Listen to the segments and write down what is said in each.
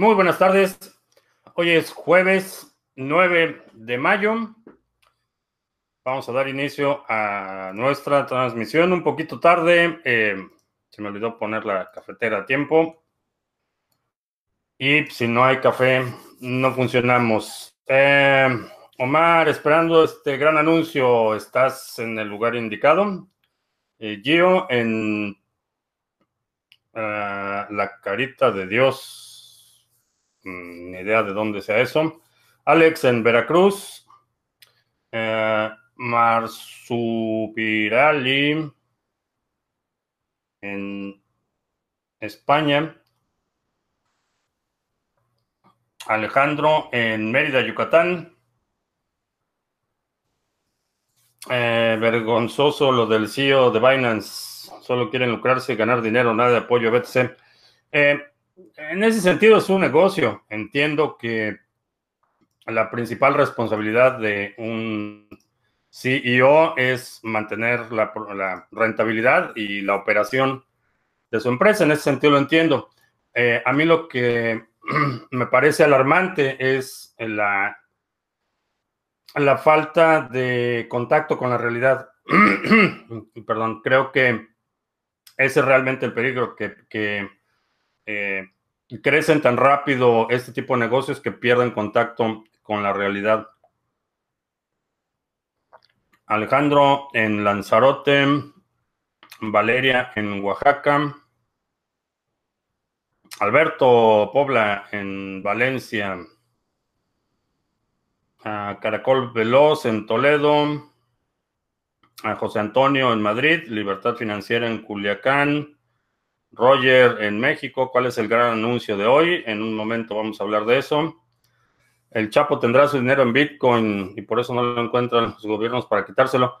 Muy buenas tardes. Hoy es jueves 9 de mayo. Vamos a dar inicio a nuestra transmisión un poquito tarde. Eh, se me olvidó poner la cafetera a tiempo. Y si no hay café, no funcionamos. Eh, Omar, esperando este gran anuncio, estás en el lugar indicado. Eh, Gio, en la carita de Dios. Mm, ni idea de dónde sea eso. Alex, en Veracruz. Eh, Marsupirali, en España. Alejandro, en Mérida, Yucatán. Eh, vergonzoso lo del CEO de Binance. Solo quieren lucrarse y ganar dinero, nada de apoyo a BTC. Eh, en ese sentido es un negocio. Entiendo que la principal responsabilidad de un CEO es mantener la, rentabilidad y la operación de su empresa. En ese sentido lo entiendo. Eh, a mí lo que me parece alarmante es la la falta de contacto con la realidad. Perdón, creo que ese es realmente el peligro, que, eh, crecen tan rápido este tipo de negocios que pierden contacto con la realidad. Alejandro en Lanzarote, Valeria en Oaxaca, Alberto Pobla en Valencia Caracol Veloz en Toledo, José Antonio en Madrid, Libertad Financiera en Culiacán, Roger en México. ¿Cuál es el gran anuncio de hoy? En un momento vamos a hablar de eso. El Chapo tendrá su dinero en Bitcoin y por eso no lo encuentran los gobiernos para quitárselo.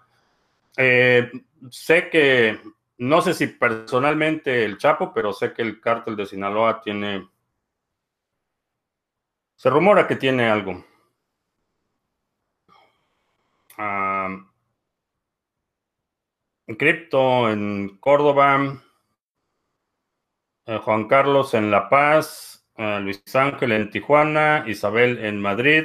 Eh, sé que, no sé si personalmente el Chapo, pero sé que el cártel de Sinaloa tiene, se rumora que tiene algo. Cripto en Córdoba, eh, Juan Carlos en La Paz, eh, Luis Ángel en Tijuana, Isabel en Madrid.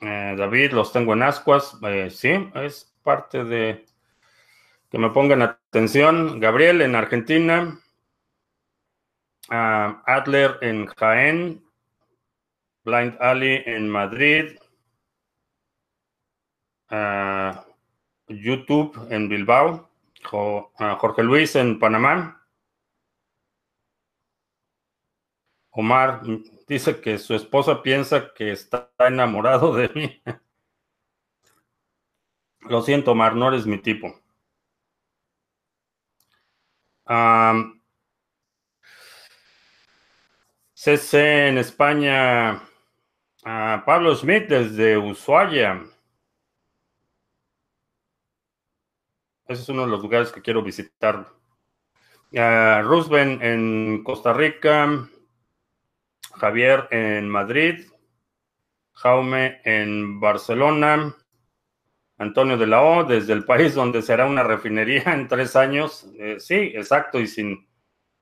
Eh, David, los tengo en ascuas. sí, es parte de que me pongan atención. Gabriel en Argentina. Ah, Adler en Jaén. Blind Alley en Madrid. YouTube en Bilbao. Jorge Luis en Panamá. Omar dice que su esposa piensa que está enamorado de mí. Lo siento, Omar, no eres mi tipo. CC en España Pablo Smith desde Ushuaia. Ese es uno de los lugares que quiero visitar. Uh, en Costa Rica. Javier en Madrid. Jaume en Barcelona. Antonio de la O, desde el país donde será una refinería en tres años. Eh, sí, exacto, y sin,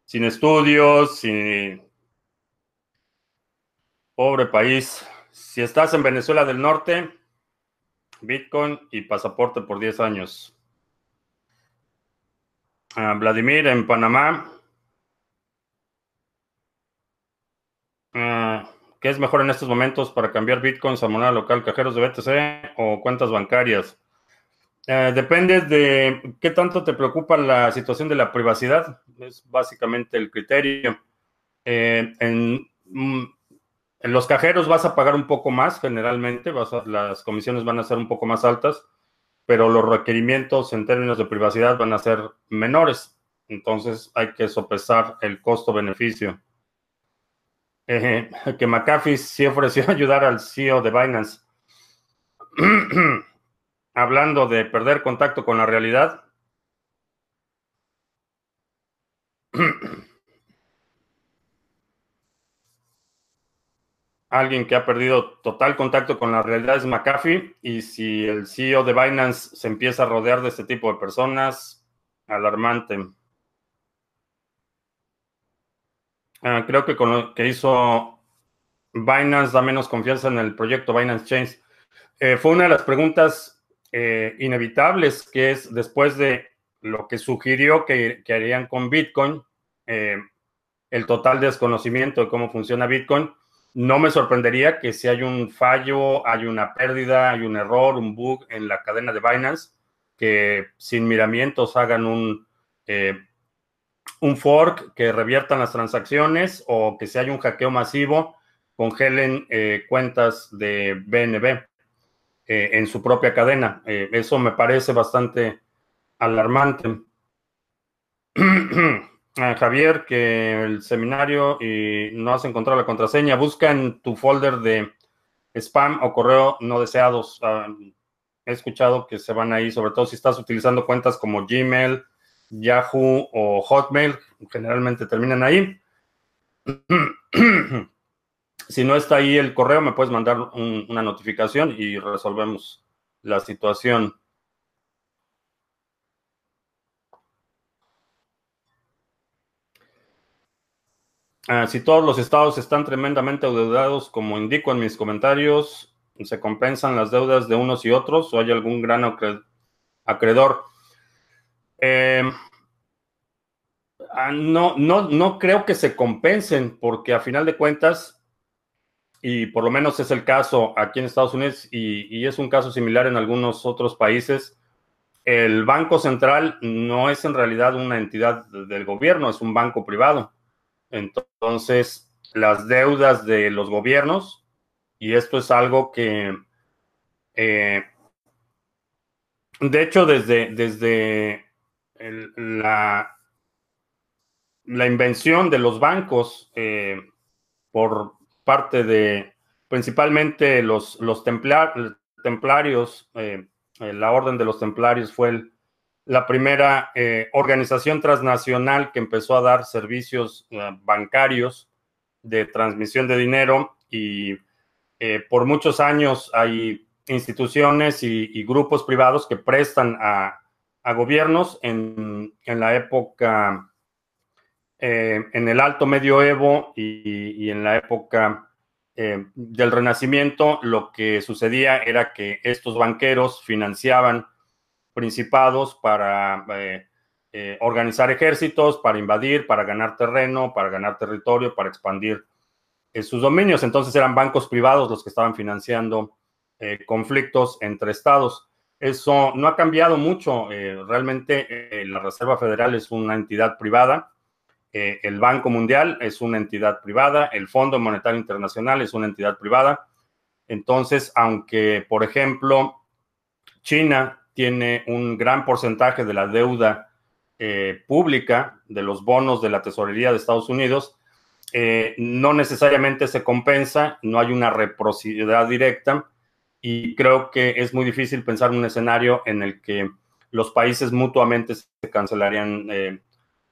sin estudios. Pobre país. Si estás en Venezuela del Norte, Bitcoin y pasaporte por 10 años. Vladimir en Panamá. Ah, ¿Qué es mejor en estos momentos para cambiar bitcoins a moneda local, cajeros de BTC o cuentas bancarias? Eh, depende de qué tanto te preocupa la situación de la privacidad. Es básicamente el criterio. Eh, mm, en los cajeros vas a pagar un poco más generalmente, las comisiones van a ser un poco más altas, pero los requerimientos en términos de privacidad van a ser menores. Entonces hay que sopesar el costo-beneficio. que McAfee sí ofreció ayudar al CEO de Binance. Hablando de perder contacto con la realidad. alguien que ha perdido total contacto con la realidad es McAfee y si el CEO de Binance se empieza a rodear de este tipo de personas, alarmante. Ah, creo que con lo que hizo Binance da menos confianza en el proyecto Binance Chains. Eh, fue una de las preguntas eh, inevitables que es después de lo que sugirió que, harían con Bitcoin, eh, el total desconocimiento de cómo funciona Bitcoin. No me sorprendería que si hay un fallo, hay una pérdida, hay un error, un bug en la cadena de Binance, que sin miramientos hagan un, un fork que reviertan las transacciones o que si hay un hackeo masivo, congelen cuentas de BNB. Eh, en su propia cadena. Eh, eso me parece bastante alarmante. Javier, que el seminario y no has encontrado la contraseña, busca en tu folder de spam o correo no deseados. Ah, he escuchado que se van ahí, sobre todo si estás utilizando cuentas como Gmail, Yahoo o Hotmail, generalmente terminan ahí. Si no está ahí el correo, me puedes mandar una notificación y resolvemos la situación. Ah, si todos los estados están tremendamente endeudados, como indico en mis comentarios, ¿se compensan las deudas de unos y otros o hay algún gran acreedor? Em, ah, no, no, no creo que se compensen porque a final de cuentas y por lo menos es el caso aquí en Estados Unidos y, es un caso similar en algunos otros países, el Banco Central no es en realidad una entidad del gobierno, es un banco privado. Entonces, las deudas de los gobiernos, y esto es algo que, eh, de hecho, desde, desde la, la invención de los bancos eh, por parte de principalmente los, los templarios, eh, la Orden de los Templarios fue la primera eh, organización transnacional que empezó a dar servicios bancarios de transmisión de dinero y por muchos años hay instituciones y, grupos privados que prestan a, gobiernos en, en la época eh, en el alto medioevo y, en la época eh, del Renacimiento, lo que sucedía era que estos banqueros financiaban principados para eh, organizar ejércitos, para invadir, para ganar terreno, para ganar territorio, para expandir sus dominios. Entonces eran bancos privados los que estaban financiando conflictos entre estados. Eso no ha cambiado mucho. realmente la Reserva Federal es una entidad privada eh, el Banco Mundial es una entidad privada, el Fondo Monetario Internacional es una entidad privada. Entonces, aunque, por ejemplo, China tiene un gran porcentaje de la deuda eh, pública, de los bonos de la tesorería de Estados Unidos, eh, no necesariamente se compensa, no hay una reciprocidad directa y creo que es muy difícil pensar en un escenario en el que los países mutuamente se cancelarían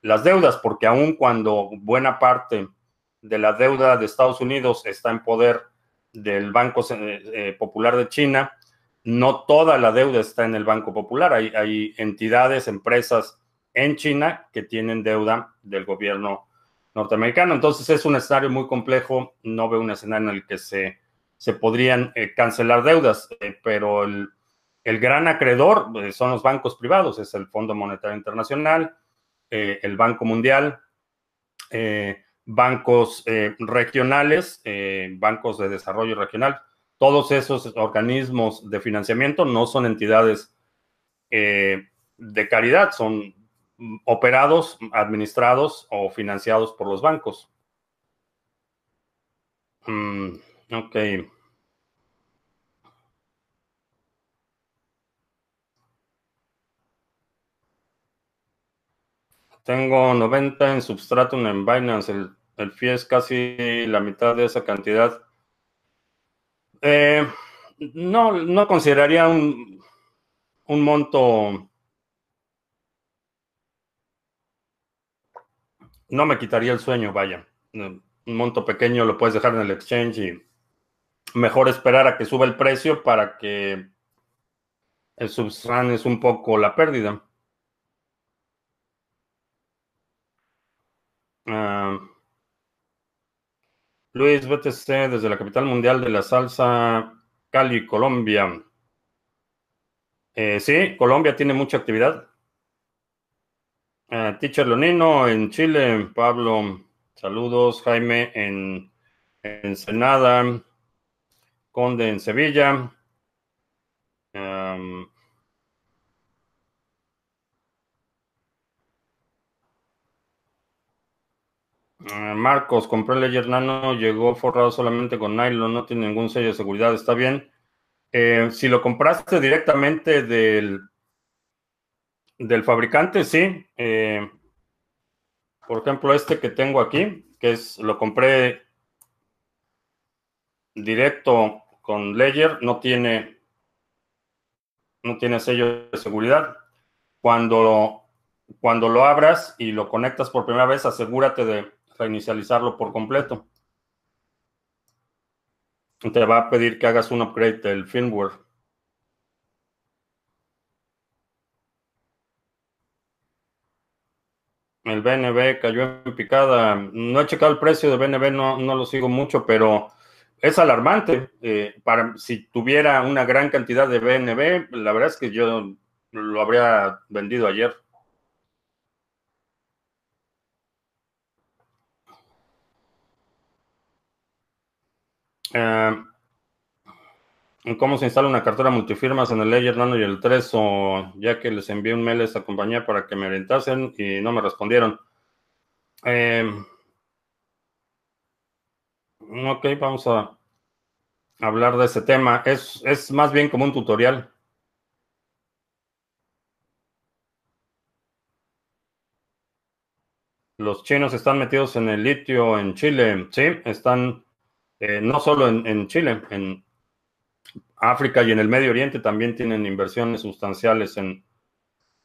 las deudas, porque aun cuando buena parte de la deuda de Estados Unidos está en poder del Banco eh, eh, Popular de China, no toda la deuda está en el Banco Popular. Hay, entidades, empresas en China que tienen deuda del gobierno norteamericano. Entonces es un escenario muy complejo. No veo un escenario en el que se, se podrían eh, cancelar deudas, pero el, el, gran acreedor son los bancos privados, es el Fondo Monetario Internacional, eh, el Banco Mundial, eh, bancos eh, regionales, bancos de desarrollo regional. Todos esos organismos de financiamiento no son entidades de caridad, son operados, administrados o financiados por los bancos. Mm, ok. Tengo 90 en Substratum en Binance. El, el fee es casi la mitad de esa cantidad. Eh, no, no consideraría un, un monto. No me quitaría el sueño, vaya. Un monto pequeño lo puedes dejar en el exchange y mejor esperar a que suba el precio para que el es un poco la pérdida. Luis BTC desde la capital mundial de la salsa, Cali, Colombia. Eh, sí, Colombia tiene mucha actividad. Uh, Teacher Leonino en Chile, Pablo, saludos, Jaime en Ensenada, Conde en Sevilla. Um, Marcos, compré Ledger Nano, llegó forrado solamente con nylon, no tiene ningún sello de seguridad, está bien. Eh, si lo compraste directamente del, del fabricante, sí. Eh, por ejemplo, este que tengo aquí, que es lo compré directo con Ledger, no tiene, no tiene sello de seguridad. Cuando, cuando lo abras y lo conectas por primera vez, asegúrate de reinicializarlo por completo te va a pedir que hagas un upgrade del firmware. El BNB cayó en picada. No he checado el precio de BNB, no, no lo sigo mucho, pero es alarmante. Eh, para, si tuviera una gran cantidad de BNB, la verdad es que yo lo habría vendido ayer. Eh, ¿Cómo se instala una cartera multifirmas en el Ledger Nano y el 3? O ya que les envié un mail a esta compañía para que me orientasen y no me respondieron. Eh, ok, vamos a hablar de ese tema. Es, es más bien como un tutorial. Los chinos están metidos en el litio en Chile. Sí, están eh, no solo en, Chile, en África y en el Medio Oriente también tienen inversiones sustanciales en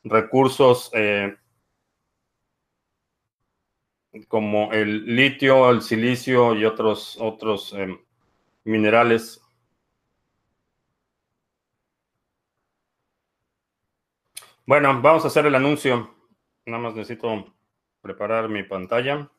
recursos eh, como el litio, el silicio y otros, otros eh, minerales. Bueno, vamos a hacer el anuncio. Nada más necesito preparar mi pantalla.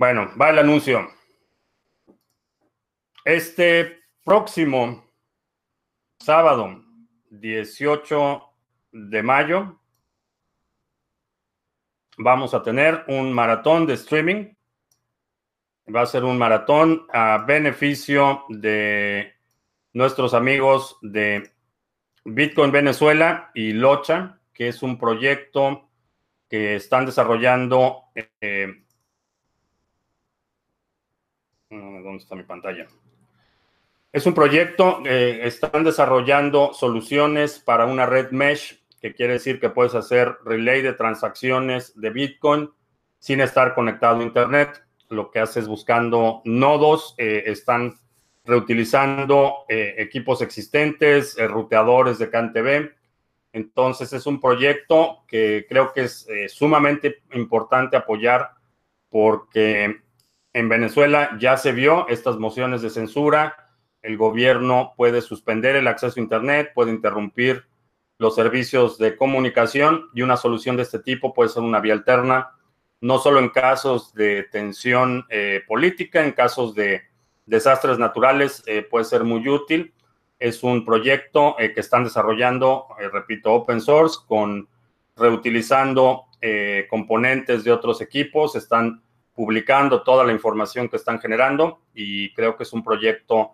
Bueno, va el anuncio. Este próximo sábado 18 de mayo vamos a tener un maratón de streaming. Va a ser un maratón a beneficio de nuestros amigos de Bitcoin Venezuela y Locha, que es un proyecto que están desarrollando eh, ¿Dónde está mi pantalla? Es un proyecto, eh, están desarrollando soluciones para una red mesh, que quiere decir que puedes hacer relay de transacciones de Bitcoin sin estar conectado a Internet. Lo que haces buscando nodos, eh, están reutilizando eh, equipos existentes, ruteadores de CanTV. Entonces es un proyecto que creo que es sumamente importante apoyar porque en Venezuela ya se vio estas mociones de censura. El gobierno puede suspender el acceso a Internet, puede interrumpir los servicios de comunicación y una solución de este tipo puede ser una vía alterna, no solo en casos de tensión eh, política, en casos de desastres naturales eh, puede ser muy útil. Es un proyecto eh, que están desarrollando, repito, open source, con reutilizando componentes de otros equipos, están publicando toda la información que están generando y creo que es un proyecto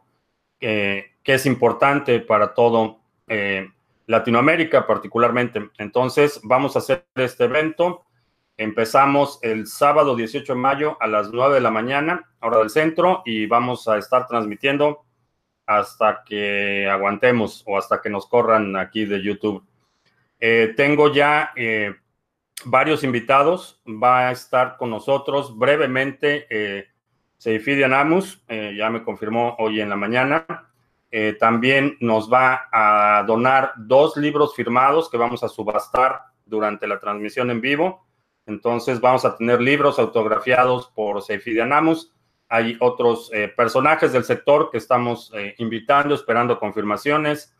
que, es importante para todo eh, Latinoamérica particularmente. Entonces, vamos a hacer este evento. Empezamos el sábado 18 de mayo a las 9 de la mañana, hora del centro, y vamos a estar transmitiendo hasta que aguantemos o hasta que nos corran aquí de YouTube. Eh, tengo ya eh, varios invitados. Va a estar con nosotros brevemente eh, eh, ya me confirmó hoy en la mañana. Eh, también nos va a donar dos libros firmados que vamos a subastar durante la transmisión en vivo. Entonces vamos a tener libros autografiados por Seifidian Amus Hay otros personajes del sector que estamos invitando, esperando confirmaciones.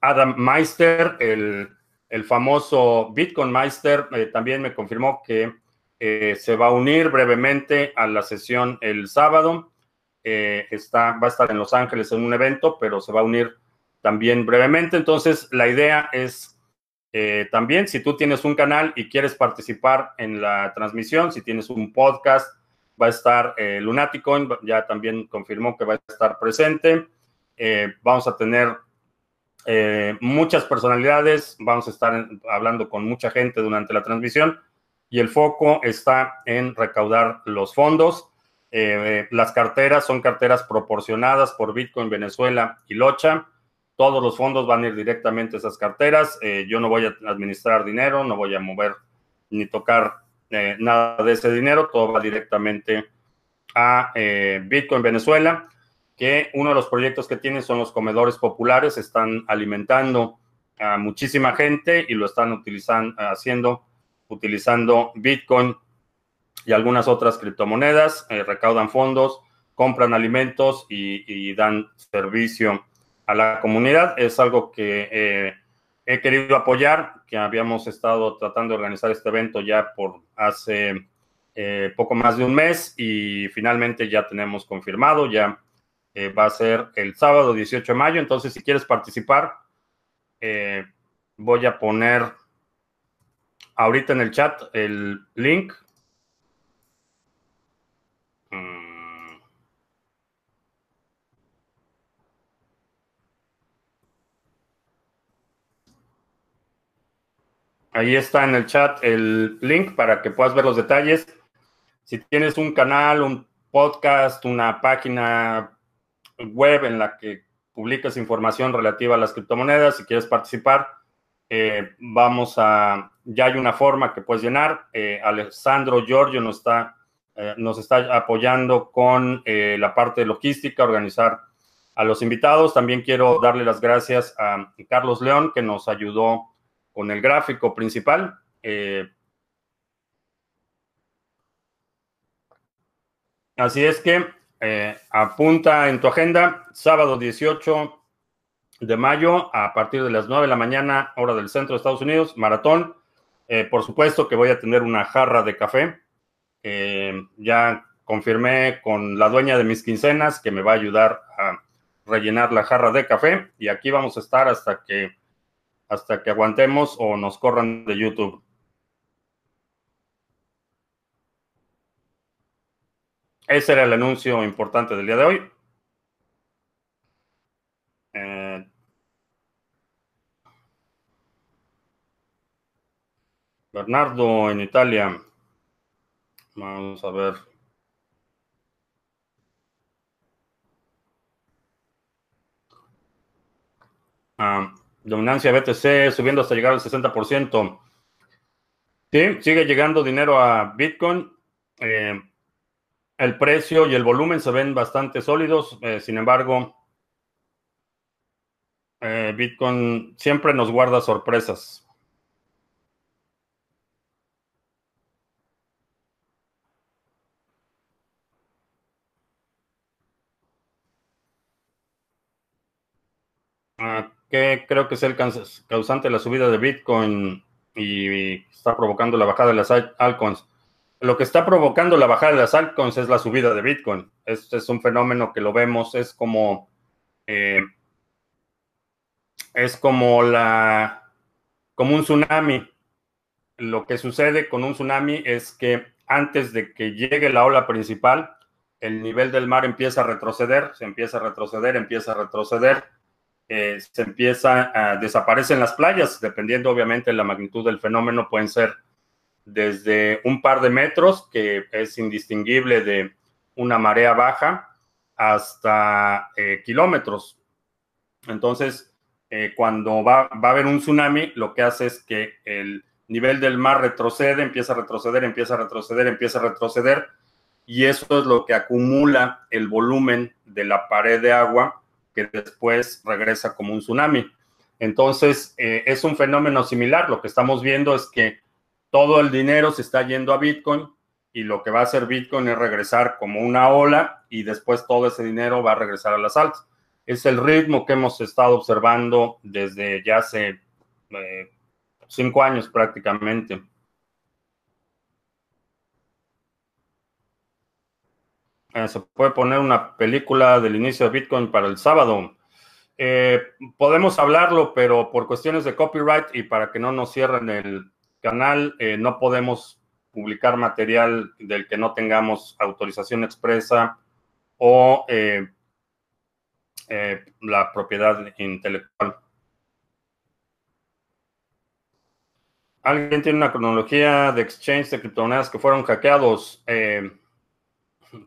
Adam Meister, el, el famoso Bitcoin Meister, también me confirmó que se va a unir brevemente a la sesión el sábado. está, va a estar en Los Ángeles en un evento, pero se va a unir también brevemente. Entonces, la idea es eh, también, si tú tienes un canal y quieres participar en la transmisión, si tienes un podcast, va a estar eh, Lunaticoin, ya también confirmó que va a estar presente. Eh, vamos a tener muchas personalidades, vamos a estar hablando con mucha gente durante la transmisión y el foco está en recaudar los fondos. las carteras son carteras proporcionadas por Bitcoin Venezuela y Locha todos los fondos van a ir directamente a esas carteras. Eh, yo no voy a administrar dinero, no voy a mover ni tocar eh, nada de ese dinero. Todo va directamente a eh, Bitcoin Venezuela, que uno de los proyectos que tienen son los comedores populares. Están alimentando a muchísima gente y lo están utilizando, haciendo, utilizando Bitcoin y algunas otras criptomonedas. recaudan fondos, compran alimentos y dan servicio a la comunidad. Es algo que eh, he querido apoyar, que habíamos estado tratando de organizar este evento ya por hace eh, poco más de un mes y finalmente ya tenemos confirmado, ya eh, va a ser el sábado 18 de mayo. Entonces, si quieres participar, voy a poner ahorita en el chat el link Ahí está en el chat el link para que puedas ver los detalles. Si tienes un canal, un podcast, una página web en la que publicas información relativa a las criptomonedas, si quieres participar, eh, vamos a, ya hay una forma que puedes llenar. Eh, Alessandro Giorgio nos está, eh, nos está apoyando con la parte de logística, organizar a los invitados. También quiero darle las gracias a Carlos León, que nos ayudó con el gráfico principal. Eh, así es que eh, apunta en tu agenda, sábado 18 de mayo a partir de las 9 de la mañana, hora del centro de Estados Unidos, maratón. Eh, por supuesto que voy a tener una jarra de café. ya confirmé con la dueña de mis quincenas que me va a ayudar a rellenar la jarra de café y aquí vamos a estar hasta que hasta que aguantemos o nos corran de YouTube. Ese era el anuncio importante del día de hoy. Eh, Bernardo en Italia. Vamos a ver. Ah, Dominancia BTC subiendo hasta llegar al 60%. Sí, sigue llegando dinero a Bitcoin. Eh, el precio y el volumen se ven bastante sólidos. Eh, sin embargo, eh, Bitcoin siempre nos guarda sorpresas. Ah, que creo que es el causante de la subida de Bitcoin y está provocando la bajada de las altcoins. Lo que está provocando la bajada de las altcoins es la subida de Bitcoin. Este es un fenómeno que lo vemos, es como eh, es como la como un tsunami. Lo que sucede con un tsunami es que antes de que llegue la ola principal, el nivel del mar empieza a retroceder, se empieza a retroceder, empieza a retroceder eh, se empieza a desaparecer las playas, dependiendo obviamente de la magnitud del fenómeno, pueden ser desde un par de metros, que es indistinguible de una marea baja, hasta eh, kilómetros. Entonces, eh, cuando va, va, a haber un tsunami, lo que hace es que el nivel del mar retrocede, empieza a retroceder, empieza a retroceder, empieza a retroceder, y eso es lo que acumula el volumen de la pared de agua que después regresa como un tsunami. Entonces, eh, es un fenómeno similar. Lo que estamos viendo es que todo el dinero se está yendo a Bitcoin y lo que va a hacer Bitcoin es regresar como una ola y después todo ese dinero va a regresar a las altas. Es el ritmo que hemos estado observando desde ya hace eh, cinco años prácticamente. Eh, se puede poner una película del inicio de Bitcoin para el sábado. Eh, podemos hablarlo, pero por cuestiones de copyright y para que no nos cierren el canal, no podemos publicar material del que no tengamos autorización expresa o eh, eh, la propiedad intelectual. ¿Alguien tiene una cronología de exchange de criptomonedas que fueron hackeados? Eh,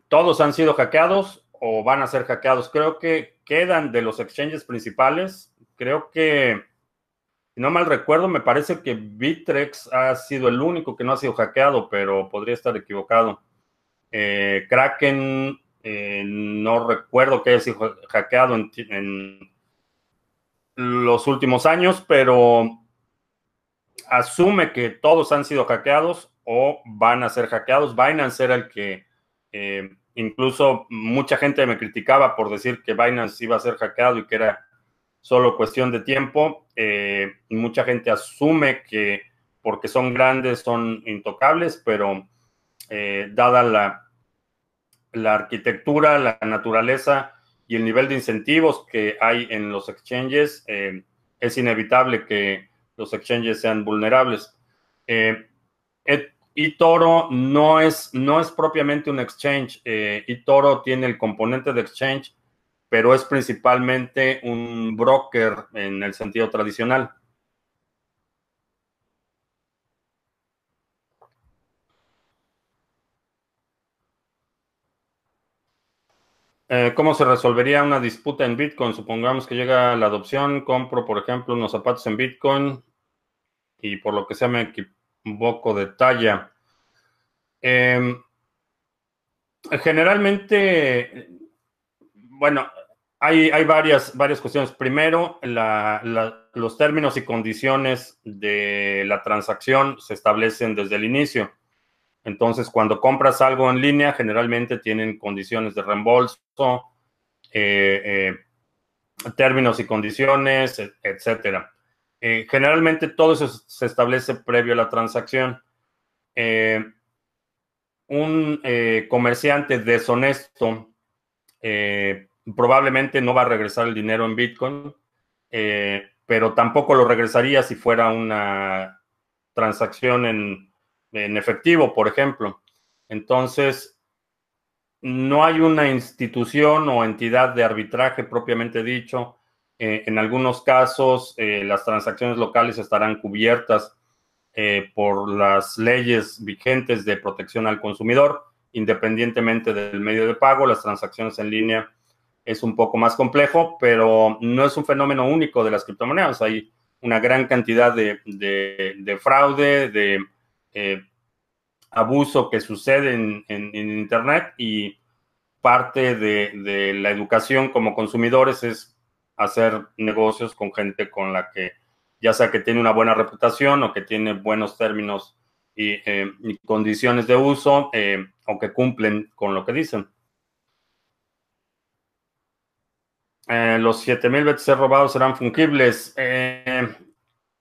¿Todos han sido hackeados o van a ser hackeados? Creo que quedan de los exchanges principales. Creo que no mal recuerdo, me parece que Bitrex ha sido el único que no ha sido hackeado, pero podría estar equivocado. Eh, Kraken, eh, no recuerdo que haya sido hackeado en, los últimos años, pero asume que todos han sido hackeados o van a ser hackeados. Binance era el que eh, incluso mucha gente me criticaba por decir que Binance iba a ser hackeado y que era solo cuestión de tiempo. Eh, mucha gente asume que porque son grandes son intocables, pero eh, dada la, arquitectura, la naturaleza y el nivel de incentivos que hay en los exchanges, eh, es inevitable que los exchanges sean vulnerables. y Toro no es, no es propiamente un exchange. y Toro tiene el componente de exchange pero es principalmente un broker en el sentido tradicional. Eh, ¿Cómo se resolvería una disputa en Bitcoin? Supongamos que llega la adopción, compro, por ejemplo, unos zapatos en Bitcoin y por lo que sea me equivoco de talla. Em, generalmente, bueno, hay, varias, varias cuestiones. Primero, los términos y condiciones de la transacción se establecen desde el inicio. Entonces, cuando compras algo en línea, generalmente tienen condiciones de reembolso, eh, eh, términos y condiciones, etcétera. Eh, generalmente todo eso se establece previo a la transacción. un comerciante deshonesto probablemente no va a regresar el dinero en Bitcoin, eh, pero tampoco lo regresaría si fuera una transacción en, efectivo, por ejemplo. Entonces, no hay una institución o entidad de arbitraje propiamente dicho. Eh, en algunos casos, eh, las transacciones locales estarán cubiertas por las leyes vigentes de protección al consumidor, independientemente del medio de pago. Las transacciones en línea es un poco más complejo, pero no es un fenómeno único de las criptomonedas. Hay una gran cantidad de, fraude, de eh, abuso que sucede en, Internet y parte de, la educación como consumidores es hacer negocios con gente con la que ya sea que tiene una buena reputación o que tiene buenos términos y, eh, condiciones de uso eh, o que cumplen con lo que dicen. Eh, los 7000 BTC robados serán fungibles. Eh,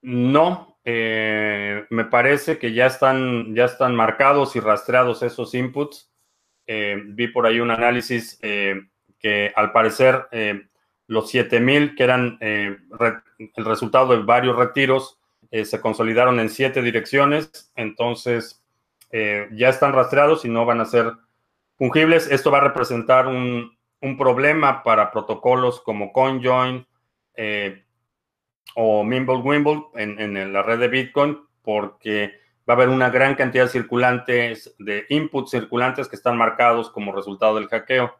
no, eh, me parece que ya están, ya están marcados y rastreados esos inputs. vi por ahí un análisis que al parecer los 7000, que eran el resultado de varios retiros, se consolidaron en siete direcciones. Entonces, ya están rastreados y no van a ser fungibles. Esto va a representar un, un problema para protocolos como CoinJoin eh, o Mimblewimble en, en la red de Bitcoin, porque va a haber una gran cantidad de circulantes, de inputs circulantes que están marcados como resultado del hackeo.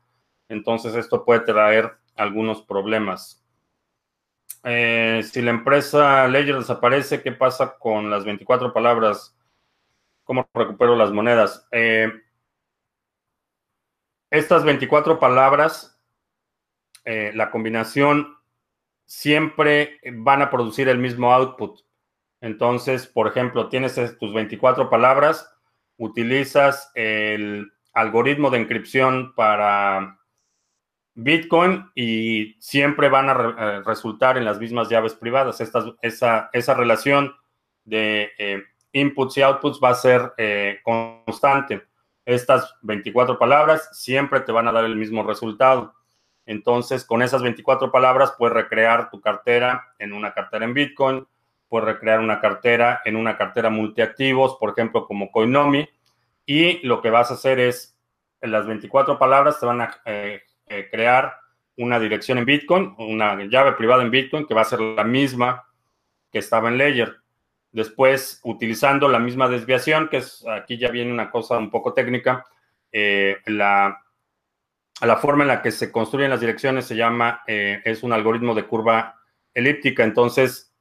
Entonces esto puede traer algunos problemas. Eh, si la empresa Ledger desaparece, ¿qué pasa con las 24 palabras? ¿Cómo recupero las monedas? Eh, estas 24 palabras, eh, la combinación siempre van a producir el mismo output. Entonces, por ejemplo, tienes tus 24 palabras, utilizas el algoritmo de encripción para Bitcoin y siempre van a eh, resultar en las mismas llaves privadas. esa, esa, relación de eh, inputs y outputs va a ser constante. Estas 24 palabras siempre te van a dar el mismo resultado. Entonces, con esas 24 palabras puedes recrear tu cartera en una cartera en Bitcoin, puedes recrear una cartera en una cartera multiactivos, por ejemplo, como Coinomi, y lo que vas a hacer es, en las 24 palabras te van a eh, crear una dirección en Bitcoin, una llave privada en Bitcoin que va a ser la misma que estaba en Ledger. Después, utilizando la misma desviación, que es aquí ya viene una cosa un poco técnica, eh, la, forma en la que se construyen las direcciones se llama, eh, es un algoritmo de curva elíptica. Entonces,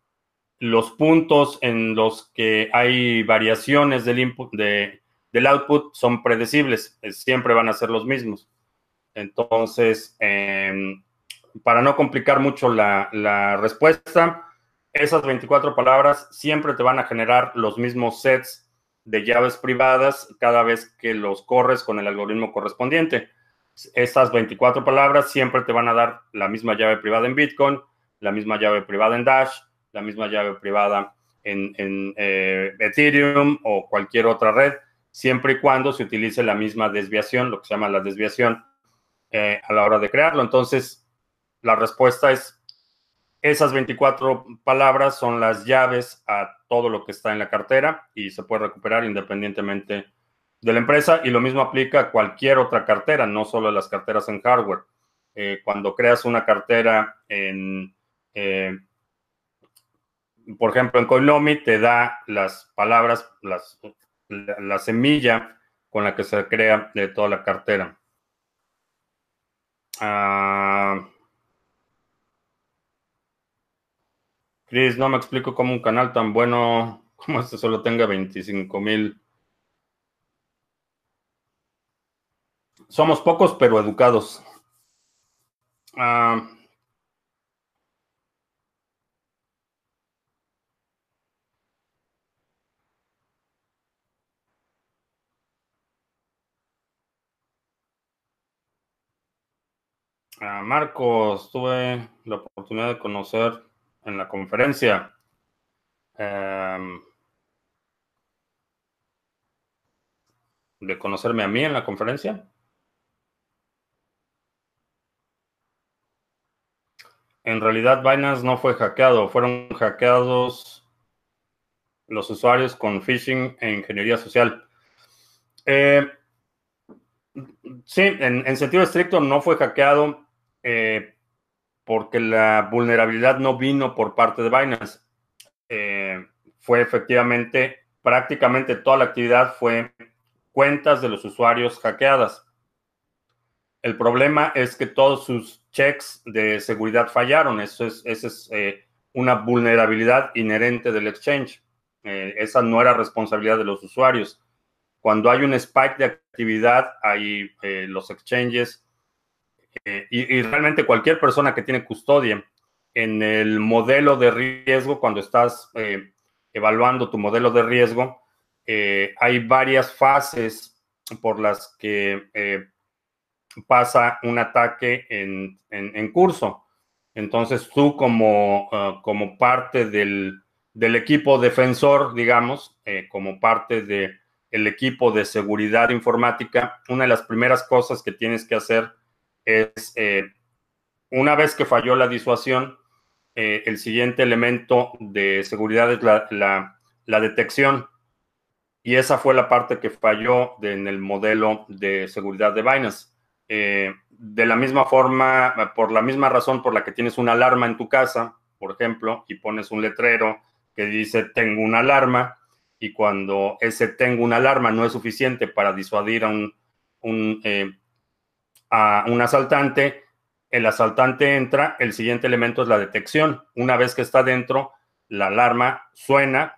los puntos en los que hay variaciones del input, de, del output son predecibles, siempre van a ser los mismos. Entonces, em, para no complicar mucho la, respuesta, esas 24 palabras siempre te van a generar los mismos sets de llaves privadas cada vez que los corres con el algoritmo correspondiente. Estas 24 palabras siempre te van a dar la misma llave privada en Bitcoin, la misma llave privada en Dash, la misma llave privada en, eh, Ethereum o cualquier otra red, siempre y cuando se utilice la misma desviación, lo que se llama la desviación eh, a la hora de crearlo. Entonces, la respuesta es, esas 24 palabras son las llaves a todo lo que está en la cartera y se puede recuperar independientemente de la empresa. Y lo mismo aplica a cualquier otra cartera, no solo las carteras en hardware. Eh, cuando creas una cartera en, eh, por ejemplo, en Coinomi, te da las palabras, las, la semilla con la que se crea de toda la cartera. Ah, Chris, no me explico cómo un canal tan bueno como este solo tenga 25 mil. Somos pocos, pero educados. Ah, A Marcos tuve la oportunidad de conocer en la conferencia. Em, de conocerme a mí en la conferencia. En realidad Binance no fue hackeado, fueron hackeados los usuarios con phishing e ingeniería social. Eh, sí, en, sentido estricto no fue hackeado. Eh, porque la vulnerabilidad no vino por parte de Binance. Eh, fue efectivamente, prácticamente toda la actividad fue cuentas de los usuarios hackeadas. El problema es que todos sus checks de seguridad fallaron. Eso es, esa es eh, una vulnerabilidad inherente del exchange. esa no era responsabilidad de los usuarios. Cuando hay un spike de actividad, hay los exchanges eh, y, realmente cualquier persona que tiene custodia en el modelo de riesgo, cuando estás eh, evaluando tu modelo de riesgo, eh, hay varias fases por las que pasa un ataque en, curso. Entonces tú como, como parte del, del, equipo defensor, digamos, como parte el equipo de seguridad informática, una de las primeras cosas que tienes que hacer es, eh, una vez que falló la disuasión, eh, el siguiente elemento de seguridad es la, detección. Y esa fue la parte que falló en el modelo de seguridad de Binance. Eh, de la misma forma, por la misma razón por la que tienes una alarma en tu casa, por ejemplo, y pones un letrero que dice tengo una alarma, y cuando ese tengo una alarma no es suficiente para disuadir a un, un a un asaltante, el asaltante entra, el siguiente elemento es la detección. Una vez que está dentro, la alarma suena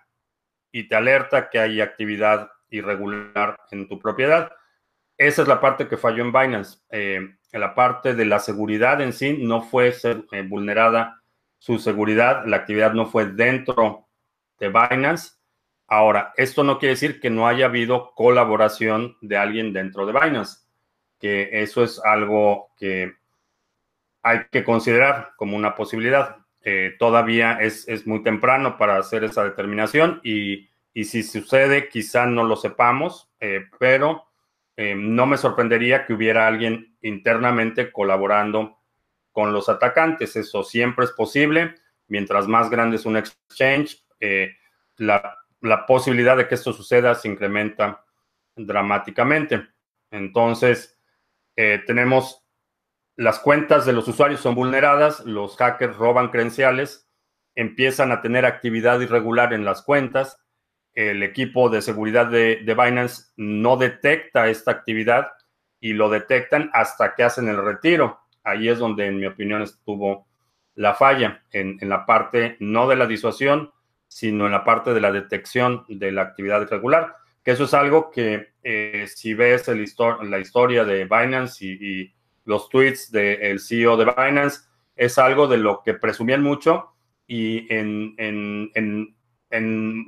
y te alerta que hay actividad irregular en tu propiedad. Esa es la parte que falló en Binance. Eh, la parte de la seguridad en sí no fue eh, vulnerada su seguridad, la actividad no fue dentro de Binance. Ahora, esto no quiere decir que no haya habido colaboración de alguien dentro de Binance, que eso es algo que hay que considerar como una posibilidad. Eh, todavía es, es, muy temprano para hacer esa determinación y, y si sucede, quizá no lo sepamos, eh, pero eh, no me sorprendería que hubiera alguien internamente colaborando con los atacantes. Eso siempre es posible. Mientras más grande es un exchange, la, la posibilidad de que esto suceda se incrementa dramáticamente. Entonces, tenemos las cuentas de los usuarios son vulneradas, los hackers roban credenciales, empiezan a tener actividad irregular en las cuentas, el equipo de seguridad de, Binance no detecta esta actividad y lo detectan hasta que hacen el retiro. Ahí es donde, en mi opinión, estuvo la falla, en, la parte no de la disuasión, sino en la parte de la detección de la actividad irregular, que eso es algo que eh, si ves la historia de Binance y los tweets del CEO de Binance, es algo de lo que presumían mucho y en,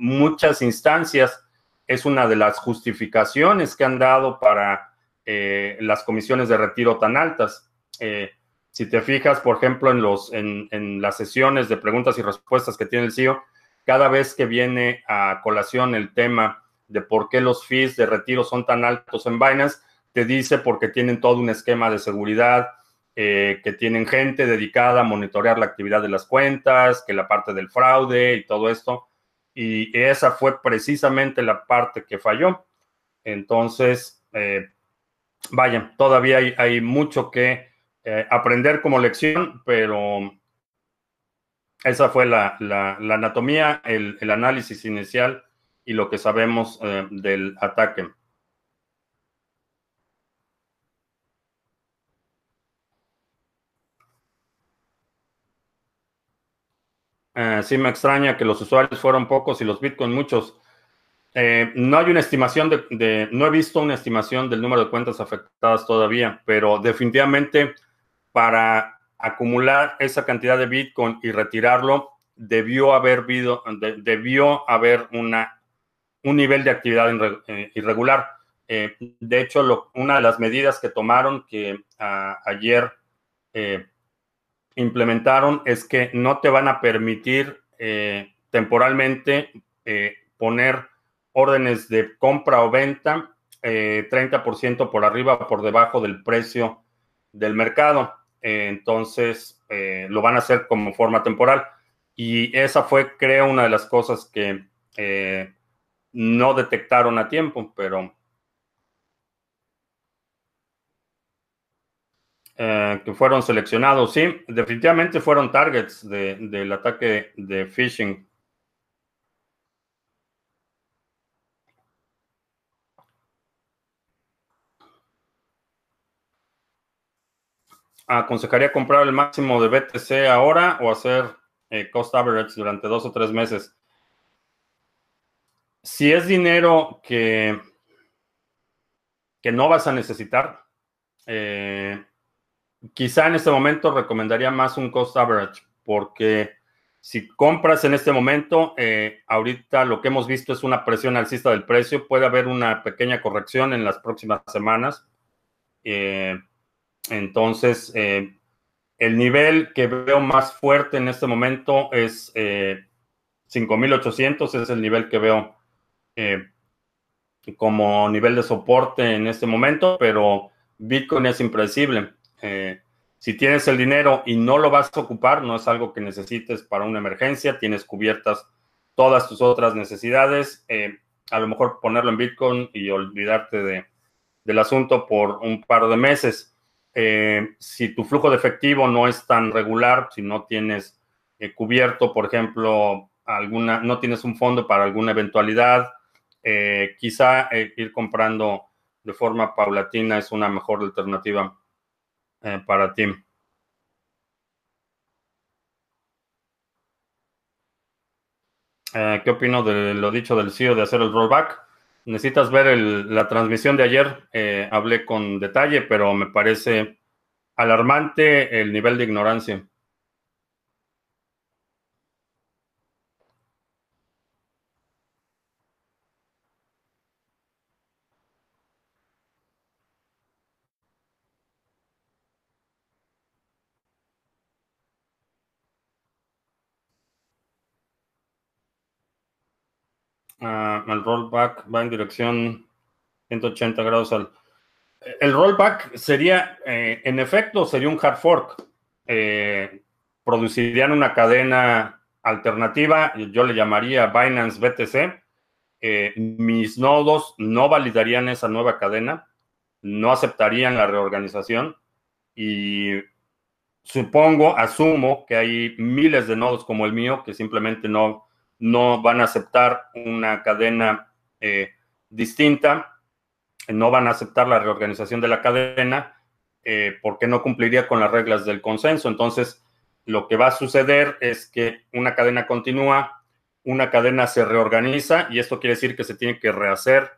muchas instancias es una de las justificaciones que han dado para eh, las comisiones de retiro tan altas. Eh, si te fijas, por ejemplo, en, las sesiones de preguntas y respuestas que tiene el CEO, cada vez que viene a colación el tema de por qué los fees de retiro son tan altos en Binance, te dice porque tienen todo un esquema de seguridad, eh, que tienen gente dedicada a monitorear la actividad de las cuentas, que la parte del fraude y todo esto. Y esa fue precisamente la parte que falló. Entonces, eh, vaya, todavía hay, mucho que eh, aprender como lección, pero esa fue la, anatomía, el, análisis inicial y lo que sabemos del ataque. Eh, sí me extraña que los usuarios fueron pocos y los Bitcoin muchos. Eh, no hay una estimación de, no he visto una estimación del número de cuentas afectadas todavía, pero definitivamente para acumular esa cantidad de Bitcoin y retirarlo, debió haber habido, debió haber una, un nivel de actividad eh, irregular. de hecho, una de las medidas que tomaron que ah, ayer implementaron es que no te van a permitir eh, temporalmente eh, poner órdenes de compra o venta 30% eh, por arriba o por debajo del precio del mercado. entonces, lo van a hacer como forma temporal. Y esa fue, creo, una de las cosas que no detectaron a tiempo, pero Eh, que fueron seleccionados. Sí, definitivamente fueron targets del ataque de phishing. ¿Aconsejaría comprar el máximo de BTC ahora o hacer eh, cost average durante dos o tres meses? Si es dinero que, que no vas a necesitar, eh, quizá en este momento recomendaría más un cost average, porque si compras en este momento, eh, ahorita lo que hemos visto es una presión alcista del precio, puede haber una pequeña corrección en las próximas semanas. Eh, entonces, el nivel que veo más fuerte en este momento es 5.800, es el nivel que veo como nivel de soporte en este momento, pero Bitcoin es impredecible. Eh, si tienes el dinero y no lo vas a ocupar, no es algo que necesites para una emergencia, tienes cubiertas todas tus otras necesidades, eh, a lo mejor ponerlo en Bitcoin y olvidarte de, del asunto por un par de meses. Eh, si tu flujo de efectivo no es tan regular, si no tienes cubierto, por ejemplo, alguna, no tienes un fondo para alguna eventualidad, quizá ir comprando de forma paulatina es una mejor alternativa eh, para ti. Eh, ¿Qué opino de lo dicho del CEO de hacer el rollback? Necesitas ver la transmisión de ayer. Eh, hablé con detalle, pero me parece alarmante el nivel de ignorancia. Ah, el rollback va en dirección 180 grados al... El rollback sería, eh, en efecto, sería un hard fork. Eh, producirían una cadena alternativa, yo le llamaría Binance BTC. Eh, mis nodos no validarían esa nueva cadena, no aceptarían la reorganización y supongo, asumo que hay miles de nodos como el mío que simplemente no, no van a aceptar una cadena eh, distinta, no van a aceptar la reorganización de la cadena eh, porque no cumpliría con las reglas del consenso. Entonces, lo que va a suceder es que una cadena continúa, una cadena se reorganiza y esto quiere decir que se tiene que rehacer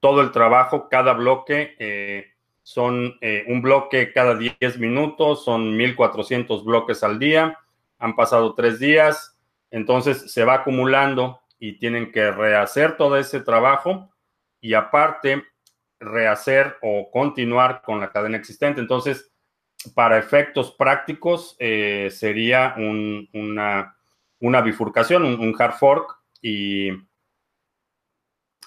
todo el trabajo, cada bloque. Eh, son un bloque cada 10 minutos, son 1400 bloques al día, han pasado tres días, entonces se va acumulando y tienen que rehacer todo ese trabajo y aparte rehacer o continuar con la cadena existente. Entonces, para efectos prácticos eh, sería una, bifurcación, un, hard fork y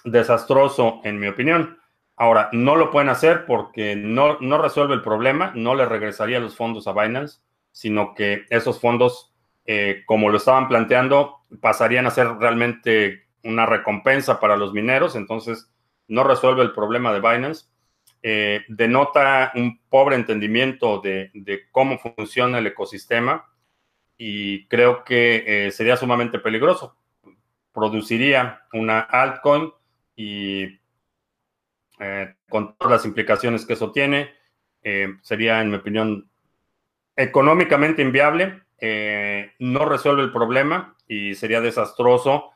desastroso en mi opinión. Ahora, no lo pueden hacer porque no, no resuelve el problema, no le regresaría los fondos a Binance, sino que esos fondos, eh, como lo estaban planteando, pasarían a ser realmente una recompensa para los mineros, entonces no resuelve el problema de Binance eh, denota un pobre entendimiento de, cómo funciona el ecosistema y creo que eh, sería sumamente peligroso. Produciría una altcoin y eh, con todas las implicaciones que eso tiene, sería, en mi opinión, económicamente inviable, no resuelve el problema y sería desastroso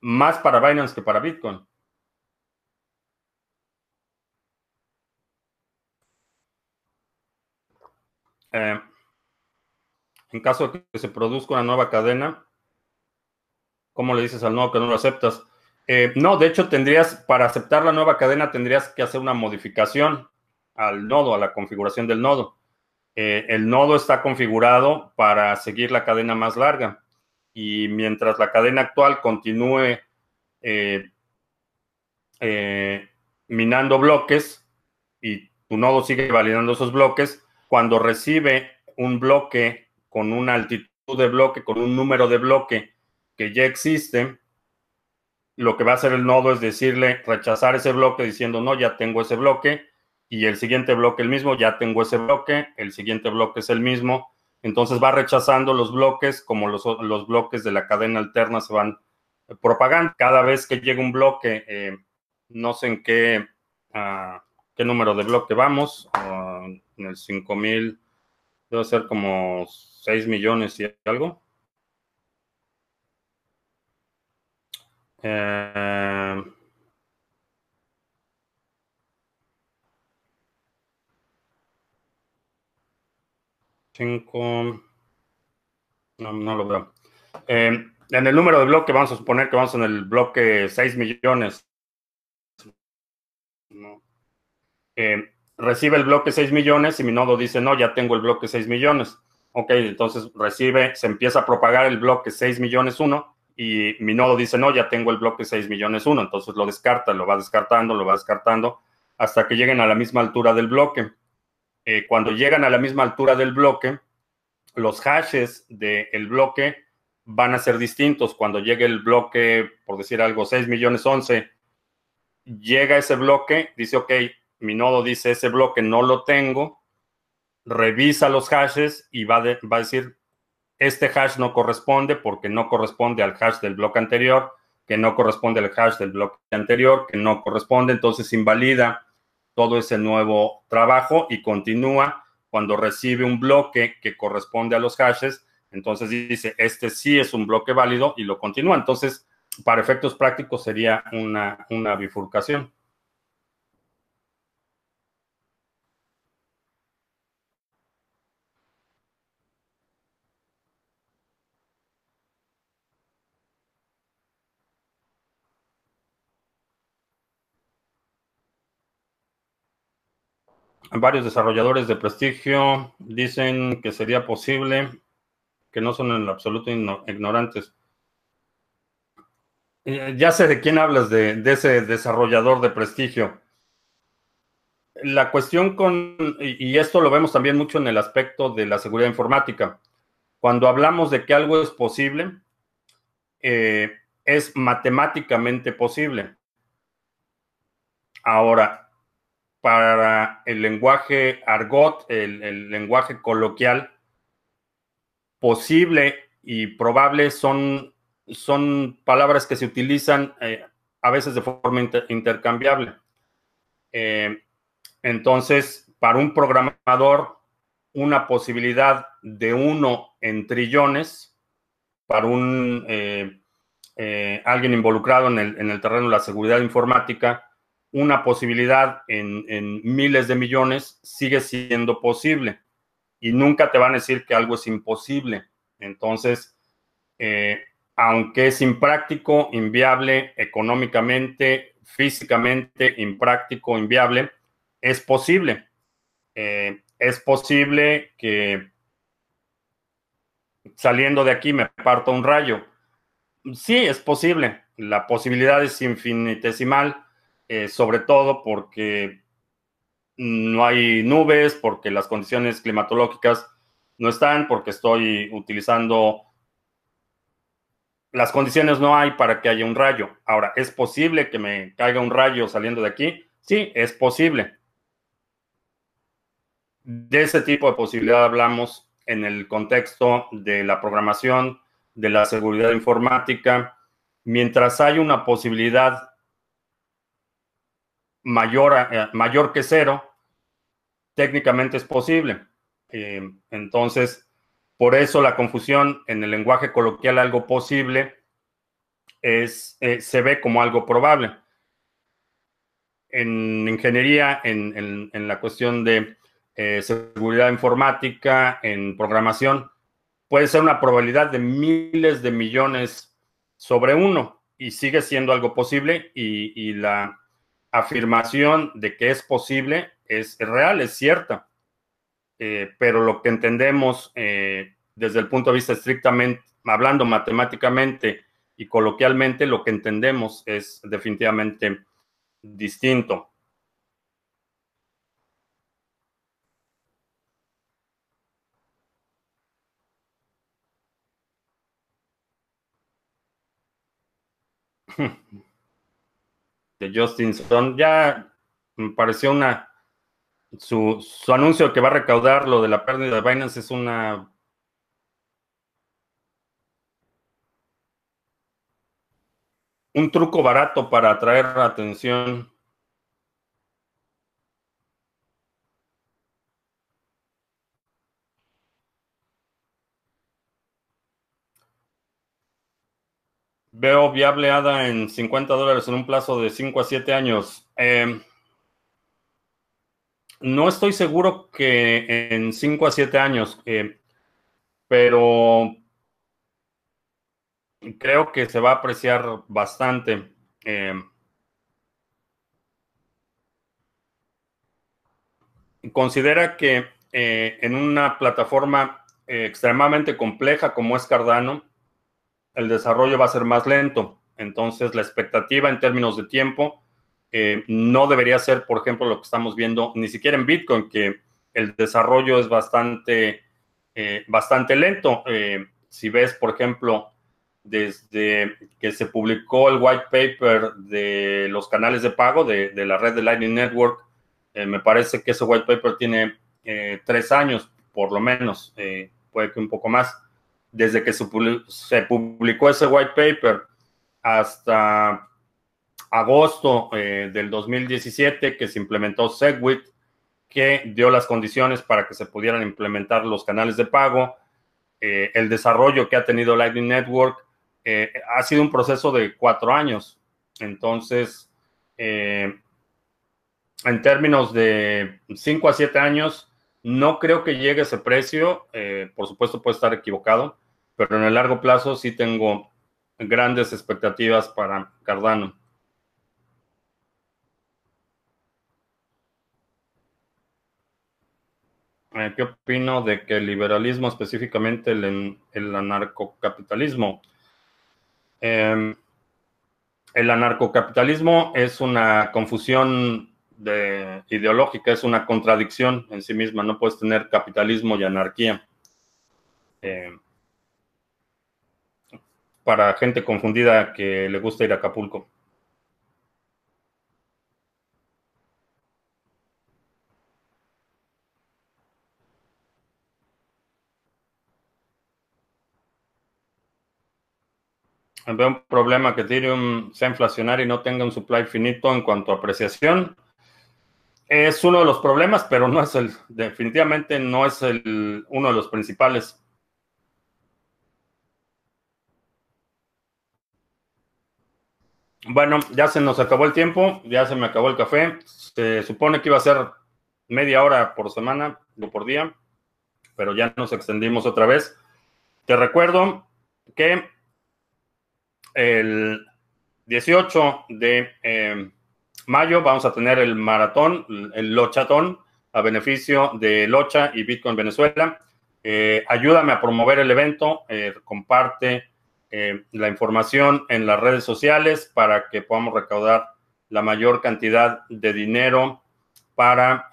más para Binance que para Bitcoin. Eh, en caso de que se produzca una nueva cadena, ¿cómo le dices al nodo que no lo aceptas? Eh, no, de hecho tendrías, para aceptar la nueva cadena, tendrías que hacer una modificación al nodo, a la configuración del nodo. Eh, el nodo está configurado para seguir la cadena más larga. Y mientras la cadena actual continúe minando bloques y tu nodo sigue validando esos bloques, cuando recibe un bloque con una altitud de bloque, con un número de bloque que ya existe, lo que va a hacer el nodo es decirle, rechazar ese bloque diciendo, no, ya tengo ese bloque, y el siguiente bloque el mismo, ya tengo ese bloque, el siguiente bloque es el mismo, entonces va rechazando los bloques como los, bloques de la cadena alterna se van propagando. Cada vez que llega un bloque, eh, no sé en qué, ah, qué número de bloque vamos, ah, en el 5000, debe ser como 6 millones y algo. Eh, cinco, no, no lo veo. Eh, en el número de bloque vamos a suponer que vamos en el bloque 6 millones. Eh, recibe el bloque 6 millones y mi nodo dice, no, ya tengo el bloque 6 millones. Ok, entonces recibe, se empieza a propagar el bloque 6 millones 1 y mi nodo dice, no, ya tengo el bloque 6 millones 1. Entonces lo descarta, lo va descartando, lo va descartando hasta que lleguen a la misma altura del bloque. Eh, cuando llegan a la misma altura del bloque, los hashes del bloque van a ser distintos. Cuando llegue el bloque, por decir algo, 6 millones 11, llega ese bloque, dice, ok, mi nodo dice ese bloque no lo tengo, revisa los hashes y va, va a decir, este hash no corresponde porque no corresponde al hash del bloque anterior, que no corresponde al hash del bloque anterior, que no corresponde, entonces invalida todo ese nuevo trabajo y continúa cuando recibe un bloque que corresponde a los hashes, entonces dice, este sí es un bloque válido y lo continúa. Entonces, para efectos prácticos sería una, bifurcación. Varios desarrolladores de prestigio dicen que sería posible, que no son en absoluto ignorantes. Eh, ya sé de quién hablas, de, ese desarrollador de prestigio. La cuestión con, y esto lo vemos también mucho en el aspecto de la seguridad informática, cuando hablamos de que algo es posible, eh, es matemáticamente posible. Ahora, para el lenguaje argot, el, lenguaje coloquial, posible y probable son, son palabras que se utilizan eh, a veces de forma intercambiable. Eh, entonces, para un programador, una posibilidad de uno en trillones, para un eh, alguien involucrado en el, en el terreno de la seguridad informática, una posibilidad en, miles de millones sigue siendo posible y nunca te van a decir que algo es imposible. Entonces, eh, aunque es impráctico, inviable económicamente, físicamente, impráctico, inviable, es posible. Eh, es posible que saliendo de aquí me parta un rayo. Sí, es posible. La posibilidad es infinitesimal eh, sobre todo porque no hay nubes, porque las condiciones climatológicas no están, porque estoy utilizando... Las condiciones no hay para que haya un rayo. Ahora, ¿es posible que me caiga un rayo saliendo de aquí? Sí, es posible. De ese tipo de posibilidad hablamos en el contexto de la programación, de la seguridad informática. Mientras hay una posibilidad mayor, eh, mayor que cero, técnicamente es posible. Eh, entonces, por eso la confusión en el lenguaje coloquial, algo posible, es, eh, se ve como algo probable. En ingeniería, en, la cuestión de seguridad informática, en programación, puede ser una probabilidad de miles de millones sobre uno y sigue siendo algo posible y la afirmación de que es posible es real, es cierta, eh, pero lo que entendemos eh, desde el punto de vista estrictamente, hablando matemáticamente y coloquialmente, lo que entendemos es definitivamente distinto. de Justin Stone. Ya me pareció una. Su, su anuncio que va a recaudar lo de la pérdida de Binance es una. Un truco barato para atraer atención. Veo viable ADA en 50 dólares en un plazo de 5 a 7 años. Em, no estoy seguro que en 5 a 7 años, eh, pero creo que se va a apreciar bastante. Em, considera que eh, en una plataforma eh, extremadamente compleja como es Cardano, el desarrollo va a ser más lento. Entonces, la expectativa en términos de tiempo eh, no debería ser, por ejemplo, lo que estamos viendo ni siquiera en Bitcoin, que el desarrollo es bastante, eh, bastante lento. Eh, si ves, por ejemplo, desde que se publicó el white paper de los canales de pago de, de la red de Lightning Network, me parece que ese white paper tiene tres años, por lo menos, puede que un poco más desde que se publicó ese white paper hasta agosto eh, del 2017 que se implementó Segwit, que dio las condiciones para que se pudieran implementar los canales de pago. Eh, el desarrollo que ha tenido Lightning Network eh, ha sido un proceso de cuatro años. Entonces, en términos de cinco a siete años, no creo que llegue ese precio. por supuesto, puede estar equivocado pero en el largo plazo sí tengo grandes expectativas para Cardano. Eh, ¿Qué opino de que el liberalismo, específicamente el, anarcocapitalismo, em, El anarcocapitalismo es una confusión ideológica, es una contradicción en sí misma. No puedes tener capitalismo y anarquía. Eh, para gente confundida que le gusta ir a Acapulco. Veo un problema que Ethereum sea inflacionario y no tenga un supply finito en cuanto a apreciación. Es uno de los problemas, pero no es el, definitivamente no es el, uno de los principales. Bueno, ya se nos acabó el tiempo, ya se me acabó el café. Se supone que iba a ser media hora por semana o por día, pero ya nos extendimos otra vez. Te recuerdo que el 18 de eh, mayo vamos a tener el maratón, el Lochatón, a beneficio de Locha y Bitcoin Venezuela. Eh, ayúdame a promover el evento, eh, comparte la información en las redes sociales para que podamos recaudar la mayor cantidad de dinero para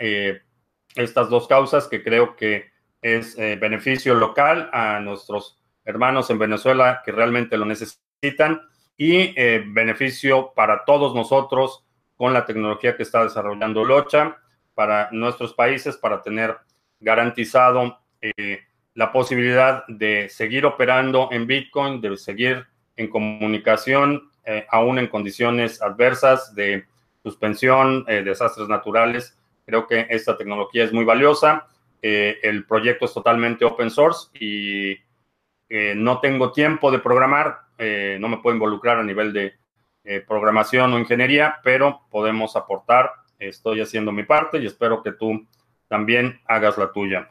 estas dos causas que creo que es beneficio local a nuestros hermanos en Venezuela que realmente lo necesitan y eh, beneficio para todos nosotros con la tecnología que está desarrollando Locha para nuestros países, para tener garantizado eh, la posibilidad de seguir operando en Bitcoin, de seguir en comunicación, eh, aún en condiciones adversas de suspensión, desastres naturales. Creo que esta tecnología es muy valiosa. el proyecto es totalmente open source y no tengo tiempo de programar, eh, no me puedo involucrar a nivel de eh, programación o ingeniería, pero podemos aportar. Estoy haciendo mi parte y espero que tú también hagas la tuya.